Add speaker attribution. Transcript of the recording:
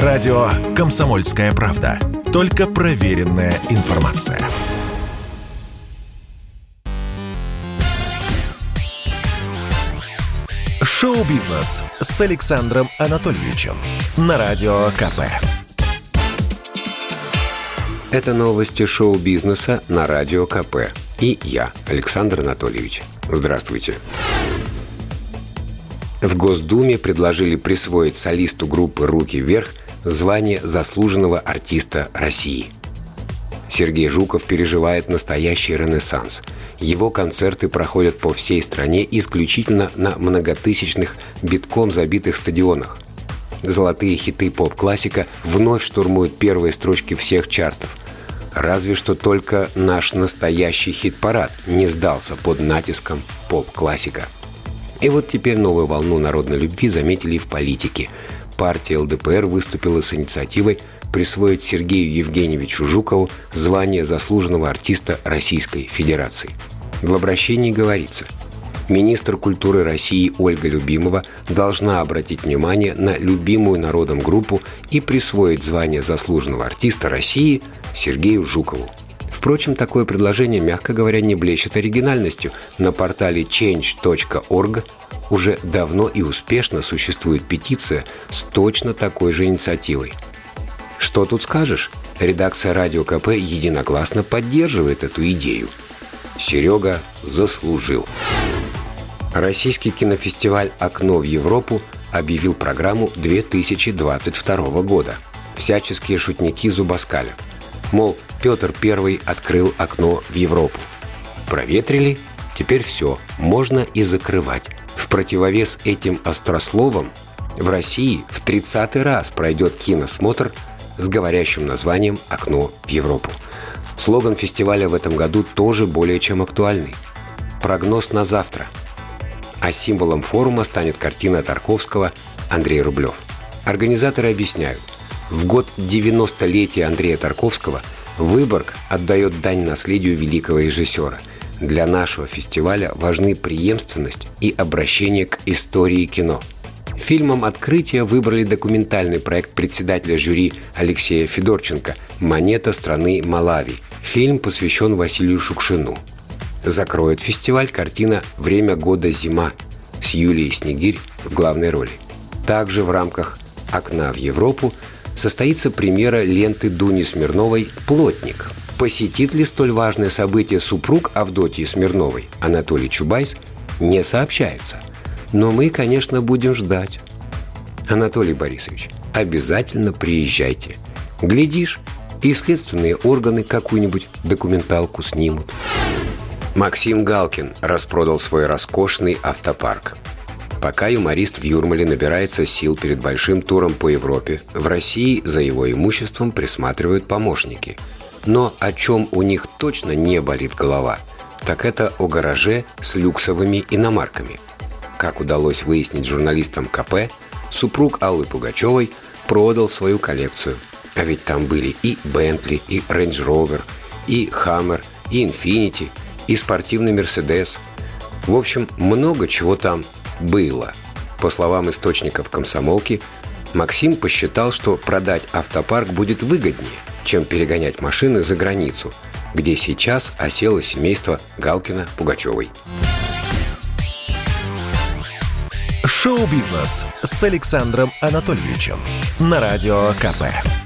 Speaker 1: Радио «Комсомольская правда». Только проверенная информация. Шоу-бизнес с Александром Анатольевичем на Радио КП.
Speaker 2: Это новости шоу-бизнеса на Радио КП. И я, Александр Анатольевич. Здравствуйте. В Госдуме предложили присвоить солисту группы «Руки вверх» звание заслуженного артиста России. Сергей Жуков переживает настоящий ренессанс. Его концерты проходят по всей стране исключительно на многотысячных битком забитых стадионах. Золотые хиты поп-классика вновь штурмуют первые строчки всех чартов. Разве что только наш настоящий хит-парад не сдался под натиском поп-классика. И вот теперь новую волну народной любви заметили и в политике – партия ЛДПР выступила с инициативой присвоить Сергею Евгеньевичу Жукову звание заслуженного артиста Российской Федерации. В обращении говорится – Министр культуры России Ольга Любимова должна обратить внимание на любимую народом группу и присвоить звание заслуженного артиста России Сергею Жукову. Впрочем, такое предложение, мягко говоря, не блещет оригинальностью. На портале change.org уже давно и успешно существует петиция с точно такой же инициативой. Что тут скажешь? Редакция Радио КП единогласно поддерживает эту идею. Серега заслужил. Российский кинофестиваль «Окно в Европу» объявил программу 2022 года. Всяческие шутники зубоскалят. Мол, Петр I открыл окно в Европу. Проветрили, теперь все, можно и закрывать противовес этим острословам в России в 30-й раз пройдет киносмотр с говорящим названием «Окно в Европу». Слоган фестиваля в этом году тоже более чем актуальный. Прогноз на завтра. А символом форума станет картина Тарковского «Андрей Рублев». Организаторы объясняют, в год 90-летия Андрея Тарковского Выборг отдает дань наследию великого режиссера – для нашего фестиваля важны преемственность и обращение к истории кино. Фильмом открытия выбрали документальный проект председателя жюри Алексея Федорченко «Монета страны Малави». Фильм посвящен Василию Шукшину. Закроет фестиваль картина «Время года зима» с Юлией Снегирь в главной роли. Также в рамках «Окна в Европу» состоится премьера ленты Дуни Смирновой «Плотник», Посетит ли столь важное событие супруг Авдотьи Смирновой, Анатолий Чубайс, не сообщается. Но мы, конечно, будем ждать. Анатолий Борисович, обязательно приезжайте. Глядишь, и следственные органы какую-нибудь документалку снимут. Максим Галкин распродал свой роскошный автопарк. Пока юморист в Юрмале набирается сил перед большим туром по Европе, в России за его имуществом присматривают помощники – но о чем у них точно не болит голова, так это о гараже с люксовыми иномарками. Как удалось выяснить журналистам КП, супруг Аллы Пугачевой продал свою коллекцию. А ведь там были и Бентли, и Range Rover, и Hammer, и Infiniti, и спортивный Мерседес. В общем, много чего там было. По словам источников комсомолки, Максим посчитал, что продать автопарк будет выгоднее – чем перегонять машины за границу, где сейчас осело семейство Галкина-Пугачевой.
Speaker 1: Шоу-бизнес с Александром Анатольевичем на Радио КП.